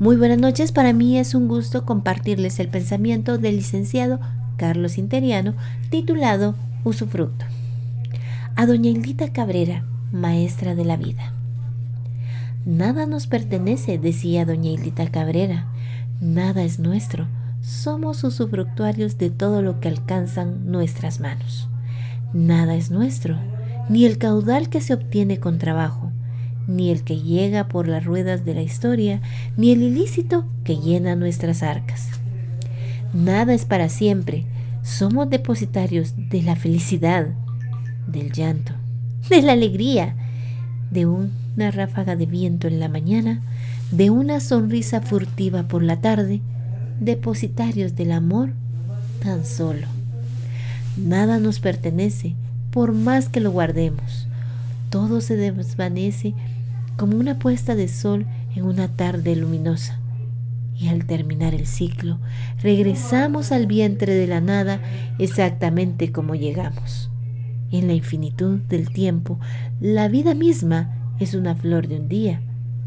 Muy buenas noches, para mí es un gusto compartirles el pensamiento del licenciado Carlos Interiano titulado Usufructo. A doña Hildita Cabrera, maestra de la vida. Nada nos pertenece, decía doña Hildita Cabrera, nada es nuestro, somos usufructuarios de todo lo que alcanzan nuestras manos. Nada es nuestro, ni el caudal que se obtiene con trabajo, ni el que llega por las ruedas de la historia, ni el ilícito que llena nuestras arcas. Nada es para siempre, somos depositarios de la felicidad, del llanto, de la alegría, de una ráfaga de viento en la mañana, de una sonrisa furtiva por la tarde, depositarios del amor tan solo. Nada nos pertenece, por más que lo guardemos. Todo se desvanece como una puesta de sol en una tarde luminosa. Y al terminar el ciclo, regresamos al vientre de la nada exactamente como llegamos. En la infinitud del tiempo, la vida misma es una flor de un día,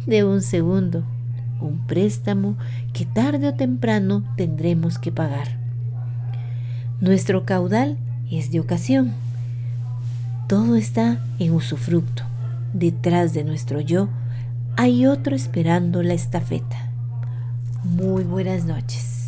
de un segundo, un préstamo que tarde o temprano tendremos que pagar. Nuestro caudal es de ocasión. Todo está en usufructo detrás de nuestro yo hay otro esperando la estafeta. Muy buenas noches.